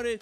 señores.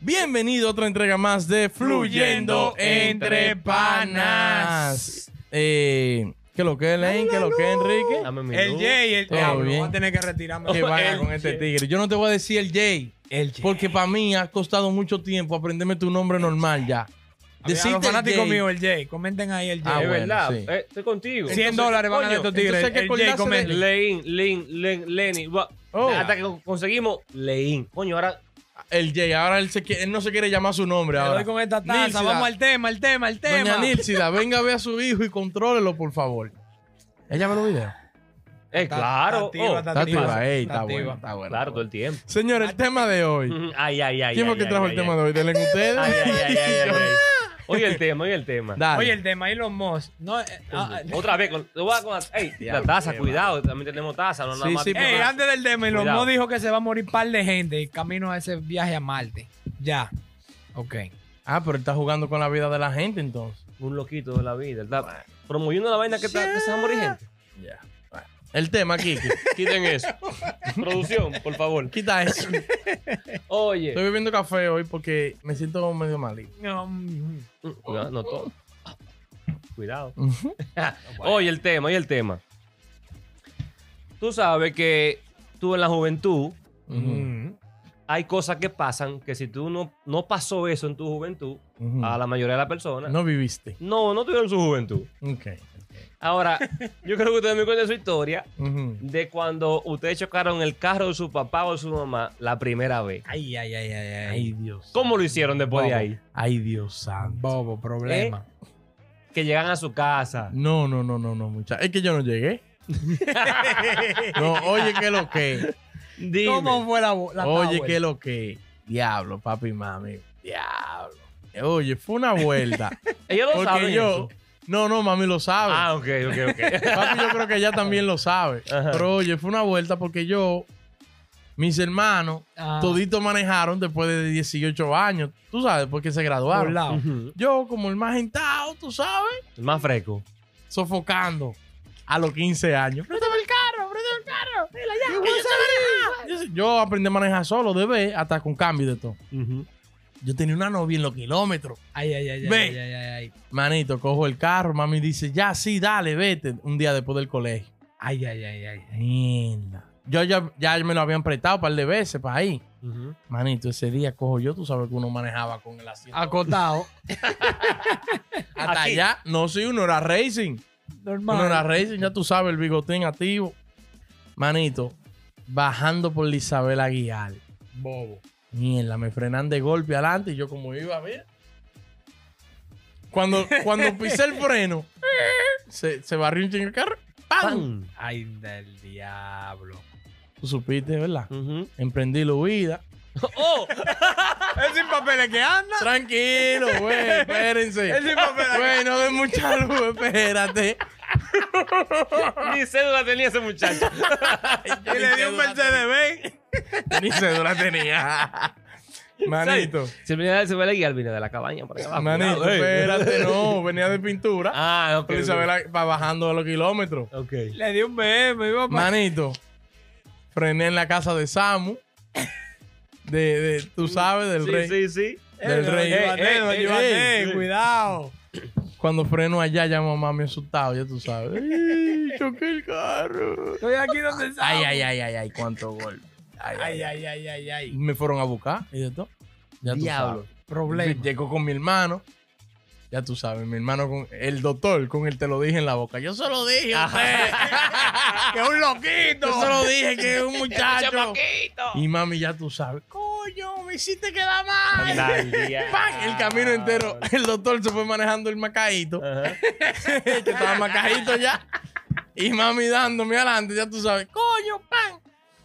Bienvenido a otra entrega más de Fluyendo Entre Panas. Eh, ¿Qué lo que es, Lane? ¿Qué lo que es, Enrique? Dame mi El luz. Jay, el Todo diablo. bien. Voy a tener que retirarme. Que vaya El con este Jay. tigre. Yo no te voy a decir el Jay. El Jay. Porque para mí ha costado mucho tiempo aprenderme tu nombre normal ya. A ver, a Decirte los el fanáticos Jay. míos, el Jay. Comenten ahí el Ah, Jay. es bueno, verdad. sí. Eh, estoy contigo. 100 dólares van a dar estos tigres. entonces hay que El Jay, acordarse de- comenten. Lein, Lin, Len, Lenny. va- Oh. Hasta que conseguimos Lein. Coño, ahora. El Jay. Ahora él, se quiere- él no se quiere llamar su nombre ahora. doy con esta taza. Nílcida. Vamos al tema, al tema, al tema. Doña Nílcida, venga a ver a su hijo y contrólelo, por favor. Ella ve los videos. Eh, Está- claro. está activa, Oh, está Está activa. activa, ey, Está está activa. bueno, está bueno. Claro, todo el tiempo. Señor, el tema de hoy. Ay, ay, ay. ¿Quién fue que trajo ay, el ay, tema ay. de hoy? Denle ustedes. Ay, ay, ay, ay. Oye el tema, oye el tema. Dale. Oye, el tema, Elon Musk. No, eh, ah, Otra vez, con, lo voy a con la, ey, la taza, cuidado, también tenemos taza, no nada Sí, más. sí, Ey, pero- antes del tema, Elon Cuidado. Musk dijo que se va a morir par de gente camino a ese viaje a Marte. Ya. Ok. Ah, pero él está jugando con la vida de la gente entonces. Un loquito de la vida. Está promoviendo la vaina que, está, que se va a morir gente. Ya. El tema, Kiki. Quiten eso. Producción, por favor. Quita eso. Oye. Estoy bebiendo café hoy porque me siento medio malito. No, Cuidado, no todo. Cuidado. Oye, el tema, oye, el tema. Tú sabes que tú en la juventud hay cosas que pasan que si tú no, no pasó eso en tu juventud, a la mayoría de las personas, no, No viviste. no, tuvieron su juventud. Ok. Ahora, yo creo que ustedes me cuenten su historia de cuando ustedes chocaron el carro de su papá o de su mamá la primera vez. Ay, ay, ay, ay, ay. Ay, Dios. ¿Cómo lo hicieron después de ahí? Ay, Dios santo. Bobo, problema. Que llegan a su casa. No, no, no, no, no, muchachos. Es que yo no llegué. no, oye, que lo que. Dime. ¿Cómo fue la, la Oye, Tower? que lo que. Diablo, papi, mami. Diablo. Oye, fue una vuelta. Ellos lo Porque saben. yo. eso. No, no, mami lo sabe. Ah, ok, ok, ok. Papi, yo creo que ella también lo sabe. Ajá. Pero oye, fue una vuelta porque yo, mis hermanos, Ah, toditos manejaron después de 18 años. Tú sabes, porque se graduaron. lado. Yo, como el más gentado, tú sabes, El más fresco. sofocando a los 15 años. Préstame el carro, préstame el carro. Dile ya, yo aprendí a manejar solo, de vez, hasta con cambio de todo. Yo tenía una novia en los kilómetros. Ay, ay, ay, ay, Ve. ay, ay. Manito, cojo el carro, mami dice, ya, sí, dale, vete. Un día después del colegio. Ay, ay, ay, ay. Mierda. Yo ya, ya me lo habían prestado un par de veces para ahí. Manito, ese día cojo yo, tú sabes que uno manejaba con el asiento. Acotado. Hasta Aquí. allá, no, sí, uno era racing. Normal. Uno era racing, ya tú sabes, el bigotín activo. Manito, bajando por Isabel Aguilar. Bobo. Mierda, me frenan de golpe adelante y yo como iba a ver. Cuando, cuando pisé el freno, se, se barrió un chingo el carro. ¡Pam! Ay, del diablo. Tú supiste, ¿verdad? Emprendí la huida. ¡Oh! Es sin papeles que anda. Tranquilo, güey, espérense. Es sin papeles. Güey, no de mucha luz, espérate. Ni cédula tenía ese muchacho. Y le dio un Mercedes Benz. Ni cédula tenía. Manito, Se venía se ve la guía, viene de la cabaña por acá abajo. manito, ey. espérate, no, venía de pintura. Ah, ok. Por Isabel Agu- va bajando de los kilómetros. Ok. Le dio un BM, iba pa- Manito, frené en la casa de Samu. De, de tú sabes, del sí, rey. Sí, sí. del Eh, rey. Givané, ey. cuidado. Cuando freno allá, ya mamá me asustado, ya tú sabes. Ay, choqué el carro. Estoy aquí donde está. Ay, ay, ay, ay, ay, cuánto golpe. Ay, ay, Ay, ay, ay, ay, ay. Y me fueron a buscar y de todo. Ya tú Diablo. sabes. Problema. Llegó con mi hermano. Ya tú sabes, mi hermano con el doctor con el te lo dije en la boca. Yo se lo dije a usted. que es un loquito. Yo se lo dije que es un muchacho. Y mami, ya tú sabes. Coño, me hiciste quedar mal. ¡Pam! El camino entero. El doctor se fue manejando el macaíto. Ajá. que estaba macajito ya. Y mami dándome adelante, ya tú sabes. Coño, pan.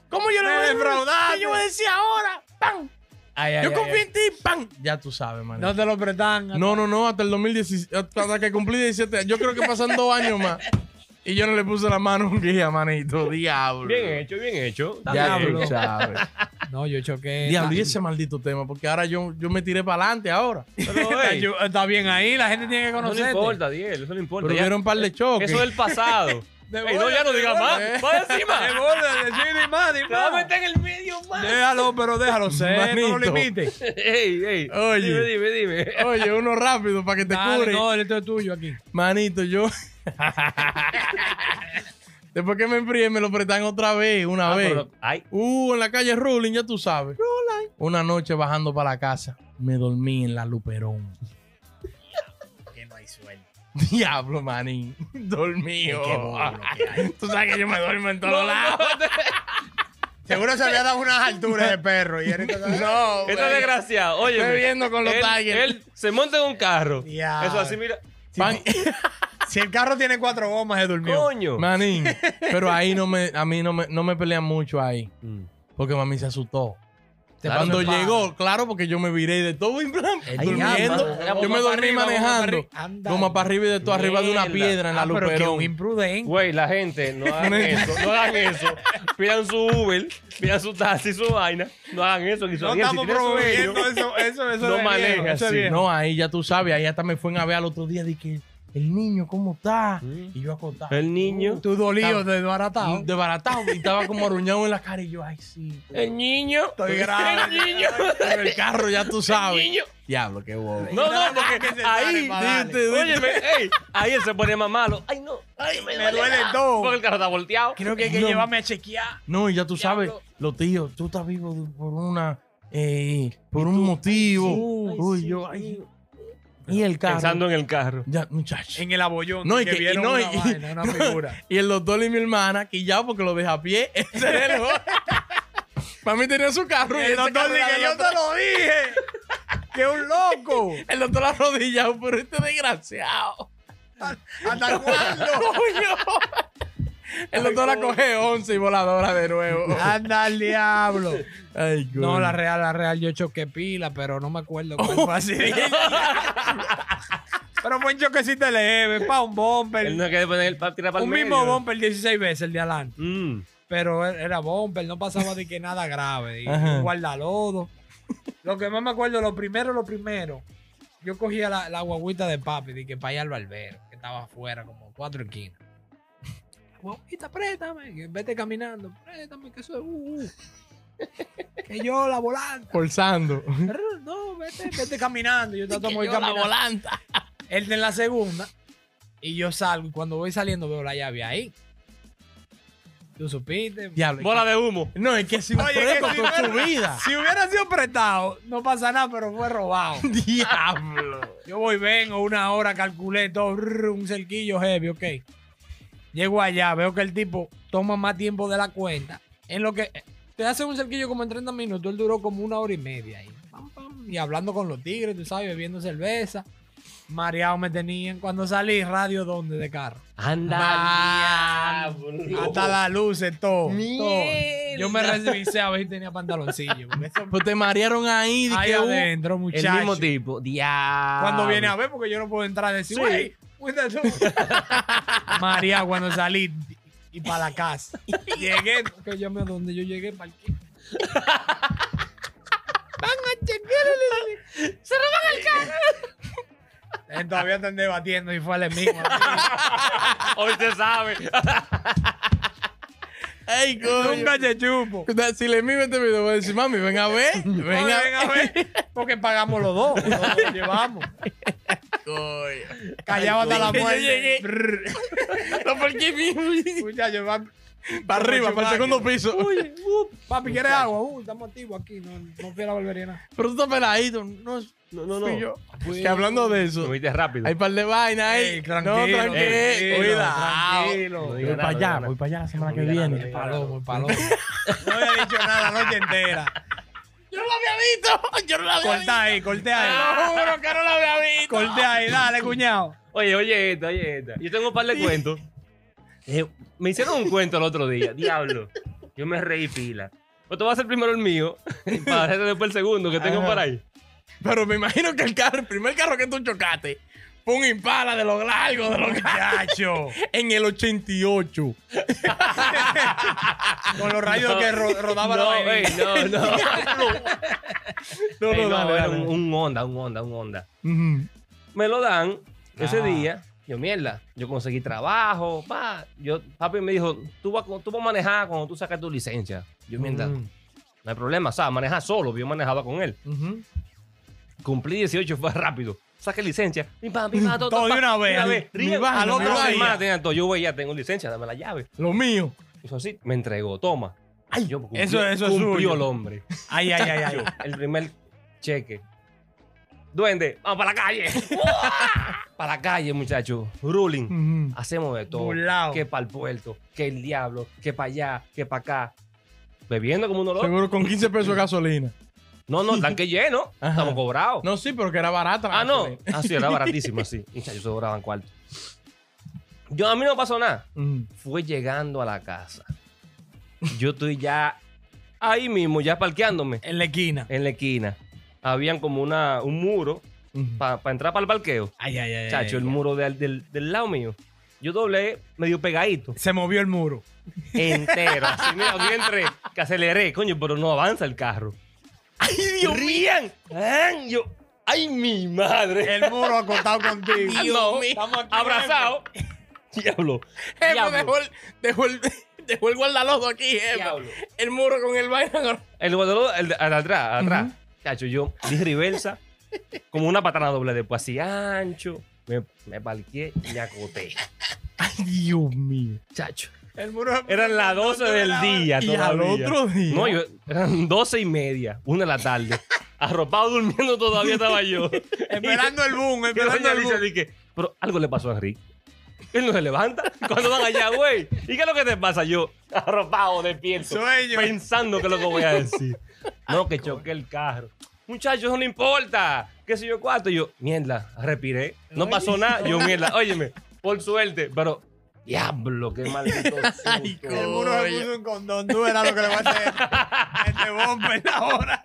¿Cómo yo le Me voy a. ¿Qué yo voy a decir ahora? ¡Pam! Ay, ay, Yo ay, confío ay. en ti, ¡pam! Ya tú sabes, man. No te lo prestan. No, no, no, hasta el 2017, hasta que cumplí 17 años. Yo creo que pasan dos años más. Y yo no le puse la mano a un guía, manito. Diablo. Bien hecho, bien hecho. Ya Diablo. tú sabes. No, yo choqué. Diablo, y ese maldito tema, porque ahora yo, yo me tiré para adelante ahora. Pero, Está, ey, yo- está bien ahí, la gente tiene que eso no importa, Diel, eso no importa. Pero Ya- un par de choques. eso es el pasado. Ey, no, ya no digas más. Va encima. De bola, de Chile y más, va a más. meter en el medio Déjalo, pero déjalo ser, no lo limites. Ey, ey. Oye. Dime, dime, dime. Oye, uno rápido para que te cure. no, esto es tuyo aquí. Manito, yo. Después que me enfríe, me lo prestan otra vez, una Ah, vez. pero- ay, Uh, en la calle Ruling, ya tú sabes. Una noche bajando para la casa, me dormí en la Luperón. Que no hay suerte. Diablo, manín. Dormido. Es. Tú sabes que yo me duermo en todos no, lados. no, Seguro se había dado unas alturas de perro. Y ahorita No, Este güey. desgraciado, oye. Estoy viendo con los él, Tigers. Él se monta en un carro. Eso así, mira. Pan- Si el carro tiene cuatro gomas, se durmió. Coño. Manín. Pero ahí no me, a mí no me, no me pelean mucho ahí. Mm. Porque mami se asustó. Claro, Cuando para. llegó, claro, porque yo me viré de todo en plan, durmiendo. Yo me dormí arriba, manejando. Como para arriba y de todo, arriba de una piedra en la Ah, pero que un Luperón. imprudente. Güey, la gente, no hagan eso, no hagan eso. Pidan su Uber, pidan su taxi, su vaina. No hagan eso. Que No estamos promoviendo eso, eso, eso. No así. viejo. No, ahí ya tú sabes, ahí hasta me fueron a ver al otro día de que el niño, ¿cómo está? Y yo acostado. El niño. Tú dolido, desbaratado. Desbaratado. Y estaba como arruñado en la cara y yo, ay, sí. El niño. Estoy grave. El niño. Pero el carro ya tú sabes. niño. Diablo, qué bobo. No, no, Que porque se ahí. Óyeme, ey, ahí él se pone más malo. Ay, no. Ay, me, Me duele todo. Porque el carro está volteado. Creo que hay que No. llevarme a chequear. No, y ya tú sabes, Diablo. los tíos, tú estás vivo por una, eh, por un motivo. Uy, Uy, sí, yo, ay. Y el carro. Pensando en el carro. Ya, muchacho. En el abollón. No, y que, que- y vieron no, una y- vaina, una figura. Y el doctor y mi hermana, quillado porque lo deja a pie. Ese era el Para mí tenía su carro. y el ese doctor carro dice que yo te lo dije. que un loco. El doctor arrodillado, pero este desgraciado. ¿Hasta cuándo? El doctor la coge 11 y voladora de nuevo. Anda al diablo. Ay, No, la real, la real, yo choqué pila, pero no me acuerdo cuál fue así. pero fue un choquecito leve, pa' un bumper. Él no quiere poner el para tirar para el un medio. mismo bumper 16 veces el de adelante. Mm. Pero er- era bumper, no pasaba de que nada grave. Y Ajá. guardalodo. Lo que más me acuerdo, lo primero, lo primero. Yo cogía la, la guaguita de papi, de que para allá al barbero, que estaba afuera, como cuatro esquinas. Guaguita, préstame, vete caminando, préstame, que eso es. uh, uh. que yo la volanta. Forzando. No, vete, vete caminando. Yo trato de Que ir yo la caminando. volanta. Él en la segunda. Y yo salgo. Y cuando voy saliendo veo la llave ahí. Tú supiste. Diablo. Bola de humo. No, es que si un Oye, si con su fuera- vida. Si hubiera sido prestado, no pasa nada, pero fue robado. Diablo. Yo voy, vengo, una hora, calculé todo, un cerquillo heavy, ok. Llego allá, veo que el tipo toma más tiempo de la cuenta. En lo que te hace un cerquillo como en 30 minutos, él duró como una hora y media ahí. Pam, pam, y hablando con los tigres, tú sabes, bebiendo cerveza. Mareado me tenían. Cuando salí, radio donde de carro. Anda. diablo. Hasta las luces, todo. todo. Yo me revisé a ver si tenía pantaloncillo. eso- Pues te marearon ahí. ahí que, uh, adentro, El muchacho. mismo tipo. Diablo. Cuando viene a ver, porque yo no puedo entrar y decir, Sí. María, cuando salí y para la casa. Llegué, que yo me donde yo llegué, para Van a chequear el... Se roban el carro. Todavía están debatiendo y fue el mismo. Hoy se sabe. Ay, coño. Nunca se chupo. Si le miro este video, voy a decir, mami, ven a ver. Ven Ven a a ver, porque pagamos los dos, llevamos. Coño. Callado hasta la yo muerte. No, ¿por qué mismo? Muchacho, va- Para arriba, para el segundo piso. Papi, ¿quieres agua? Uy, estamos activos aquí, no, no fui a la barbería nada. Pero tú estás peladito. No, No, no, fui no. yo. Que hablando de eso, Lo viste rápido. hay par de vainas ahí. Ey, tranquilo, no, tranquilo. tranquilo, Cuidado. tranquilo. No Voy para no allá, voy para allá la semana No que diga nada, no viene. diga Palomo, palomo. No había dicho nada la noche entera. Yo no lo había visto. Yo no lo había Corta ahí, corte visto. ahí. Te lo juro que no lo había visto. Corte ahí, dale, cuñado. Oye, oye esta, oye esta. Yo tengo un par de cuentos. Eh, me hicieron un cuento el otro día. Diablo. Yo me reí pila. Pues te voy a hacer primero el mío. Para hacer después el segundo que tengo Ajá. por ahí. Pero me imagino que el carro, el primer carro que tú chocaste, fue un impala de los largos, de los Muchacho. en el 88. Con los rayos que ro- rodaba la no, vainilla. ey, no, no. No, Ey, no, no, era dale. un, un Honda, un Honda, un Honda. Ujú. Me lo dan ese Ah. día. Yo, mierda, yo conseguí trabajo, pa. Yo, papi me dijo, tú vas, tú vas a manejar cuando tú sacas tu licencia. Yo, mierda, Mm. No hay problema, o sea, maneja solo, yo manejaba con él. Cumplí 18, fue rápido. Saqué licencia. Pim, pam, pim, pam, todo, Todo de pa, una vez. Mi Ríe, vaina, Al otro mi tenía todo. Yo, güey, ya tengo licencia, dame la llave. Lo mío. Hizo así, me entregó, toma. Ay, yo cumplí- Eso- eso es cumplió suyo. el hombre. Ay, ay, ay, ay. Yo, el primer cheque. Duende, vamos para la calle. para la calle, muchachos. Ruling. Ujú. Hacemos de todo. Burlao. Que para el puerto, que el diablo, que para allá, que para acá. Bebiendo como uno loco. Seguro con 15 pesos de gasolina. No, no, tanque lleno. Ajá. Estamos cobrados. No, sí, pero que era barata. la ah, no. Ah, sí, era baratísimo, sí. Muchachos, se cobraban cuarto. Yo, a mí no pasó nada. Fue llegando a la casa. Yo estoy ya ahí mismo, ya parqueándome En la esquina. en la esquina. Habían como una, un muro Para entrar para el parqueo. Ay, ay, ay. Chacho, ay. el muro del, del, del lado mío. Yo doblé medio pegadito, Se movió el muro. entero. Así, mira, yo entré, que aceleré, coño, pero no avanza el carro. ¡Ay, Dios. ¡Ay, yo! ¡Ay, mi madre! El muro acostado contigo. Ah, no, aquí, abrazado. Diablo. Diablo. dejó el, dejó el, dejó el guardalodo aquí, jefe. Diablo. El muro con el vaina. El guardalodo, el al atrás, atrás. Chacho, yo di reversa, como una patana doble, después así ancho. Me, me parqué y me acoté. Ay, Dios mío. Chacho. El muro Eran las 12 del día. Y al todavía. otro día. No, yo, eran 12 y media, una de la tarde. Arropado durmiendo todavía estaba yo. Esperando el boom, la esperando el boom. dije, pero algo le pasó a Enrique. Él no se levanta cuando van allá, güey. ¿Y qué es lo que te pasa? Yo, arropado, despierto. Sueño. Pensando qué es lo que voy a decir. No, que choqué el carro. Muchachos, eso no importa. ¿Qué sé yo cuánto? Y yo, mierda, respiré. No pasó nada. Yo, mierda, óyeme, por suerte, pero diablo, qué maldito Ay, muro se puso un condón. Tú verás lo que le va a hacer este bomber ahora.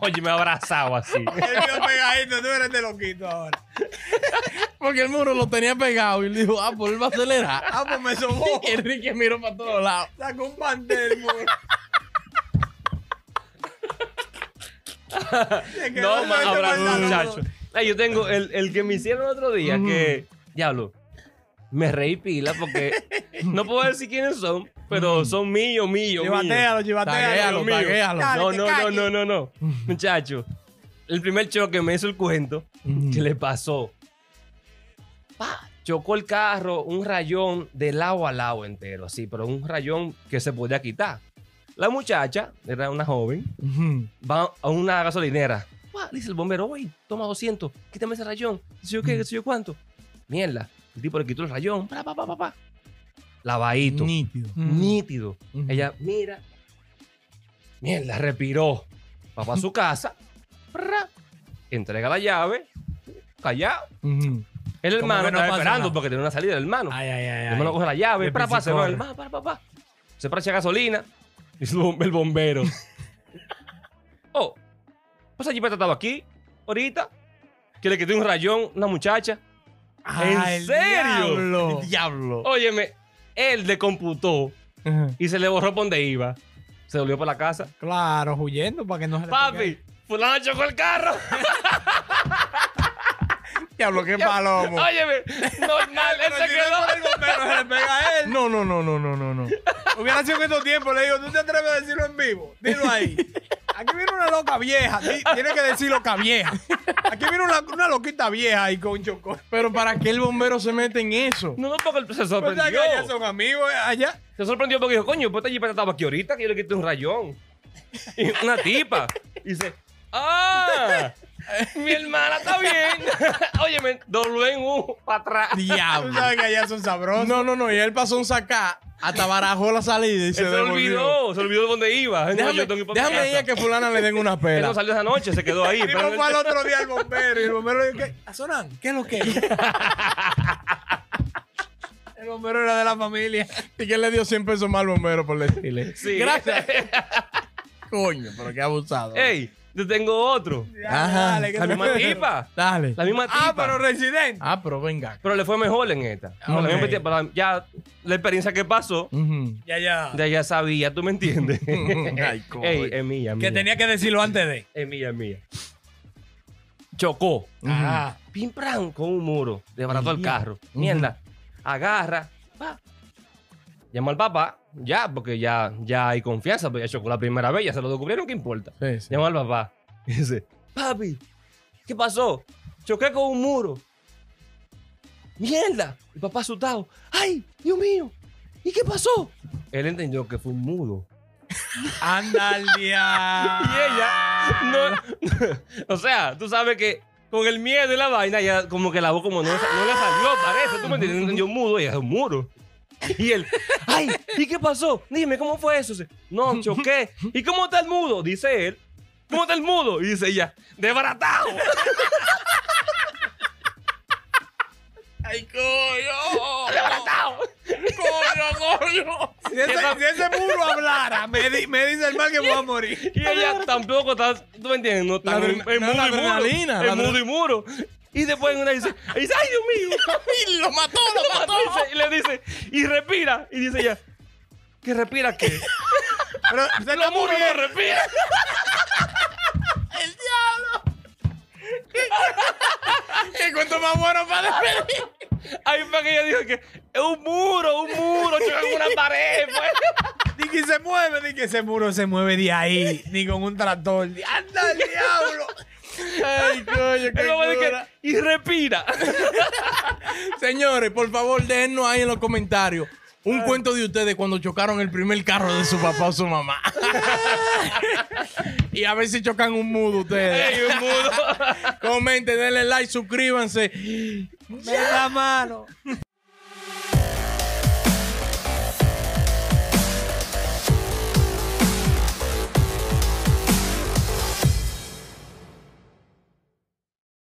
Oye, me ha abrazado así. Él vio pegadito. Tú eres de loquito ahora. Porque el muro lo tenía pegado y él dijo, ah, pues él va a acelerar. Ah, pues me sobó. Y Enrique miró para todos lados. Sacó un pantel, muro. No, más macho abrazo, con la muchacho. Ay, yo tengo el, el que me hicieron el otro día, que, diablo, me reí pila porque no puedo decir quiénes son, pero son míos, míos. Chivatealo, chivatealo. No, no, no, no, no, no. Muchacho, el primer choque me hizo el cuento que le pasó. Pa, chocó el carro, un rayón de lado a lado entero, así, pero un rayón que se podía quitar. La muchacha, era una joven, va a una gasolinera. Dice el bombero, oye, toma 200, quítame ese rayón. Dice yo qué, qué sé yo cuánto. Mierda, el tipo le quitó el rayón. Pa, pa, pa, pa, pa. Lavadito, Nítido. nítido. Ella, mira. Mierda, respiró. Va para su casa. Prra, entrega la llave. Callado. El hermano que no estaba esperando nada. porque tenía una salida el hermano. Ay, ay, ay. el hermano coge la llave. Para, para, se va. El hermano, para, para, para. Se gasolina. El bom- el bombero. oh, pues allí me estaba aquí, ahorita. Que le quité un rayón, una muchacha. Ah, ¿En el serio? diablo. El diablo. Óyeme, él le computó Ujú. y se le borró por donde iba. Se volvió por la casa. Claro, huyendo para que no se le Papi, fulano chocó el carro. Diablo, qué palomo. Óyeme, normal, él se quedó. es por el bombero, se le pega a él. No, no, no, no, no, no, no. Hubiera sido en estos tiempos, le digo, ¿tú te atreves a decirlo en vivo? Dilo ahí. Aquí viene una loca vieja. Tiene que decir loca vieja. Aquí viene una, una loquita vieja ahí con chocó. Pero ¿para qué el bombero se mete en eso? No, no, porque él se Pues ¿sabes que sorprendió. allá son amigos, eh, allá. Se sorprendió porque dijo, coño, pues esta jipeta estaba aquí ahorita que yo le quité un rayón. Y una tipa. Y dice, ¡ah! Mi hermana está bien. Óyeme, doblé en U para atrás. Tú Diablo. sabes que allá son sabrosos. No, no, no. Y él pasó un sacá, hasta barajó la salida y Él se se olvidó, se olvidó de dónde iba. No, Déjame, yo tengo que ir a que fulana le den una Él pela. no salió esa noche, se quedó ahí. Y esperando fue al otro día el bombero y el bombero dijo, ¿qué? ¿Asonan? ¿Qué es lo que es? El bombero era de la familia. Y que él le dio 100 pesos más al bombero por decirle. Sí. Gracias. Coño, pero qué abusado. Ey, yo tengo otro. Ajá. Dale, La misma tipa. Dale. La misma tipa. Ah, pero residente. Ah, pero venga. Pero le fue mejor en esta. Ok. La misma tipa, pero ya la experiencia que pasó. Ya, ya. ya ya sabía, ¿tú me entiendes? Ay, coño. Ey, es mía, mía. Que tenía que decirlo antes de. Es mía, es mía. Chocó. Ajá. Pim con un muro. Desbarató el carro. Mierda. Agarra. Llama al papá. Ya, porque ya, ya hay confianza, porque ya chocó la primera vez, ya se lo descubrieron, ¿qué importa? Sí, sí. Llama al papá y dice, papi, ¿qué pasó? Choqué con un muro. ¡Mierda! El papá asustado. ¡Ay, Dios mío! ¿Y qué pasó? Él entendió que fue un mudo. Anda al día. Y ella, no, o sea, tú sabes que con el miedo y la vaina, ya como que la voz como no, no le salió, parece, tú me entiendes, un mudo, ella es un muro. Y él, ay, ¿y qué pasó? Dime, ¿cómo fue eso? Dice, No, choqué. ¿Y cómo está el mudo? Dice él. ¿Cómo está el mudo? Y dice ella, desbaratado. ¡Ay, coño! Desbaratado. ¡Coño, coño! Si ese, si ese muro hablara, me, di- me dice el mal que voy a morir. Y ella tampoco está, tú me entiendes, no está La en, adren- en no, mudo y muro. adrenalina, En mudo y muro. Y después una dice, y dice, ay Dios mío. Y lo mató, lo mató. Y le dice, y respira. Y dice ella, ¿que respira qué? Pero se no muriendo. respiran. ¡El diablo! ¿Qué cuento más bueno para despedir? Ahí fue que ella dijo que es un muro, un muro, choca con una pared. Pues. Ni que se mueve, ni que ese muro se mueve de ahí, ni con un tractor. ¡Anda al diablo! ¡Ay, coño, qué lo que, y respira. Señores, por favor, déjennos ahí en los comentarios un cuento de ustedes cuando chocaron el primer carro de su papá o su mamá. y a ver si chocan un mudo ustedes. Ey, un mudo. Comenten, denle like, suscríbanse. Me da mano.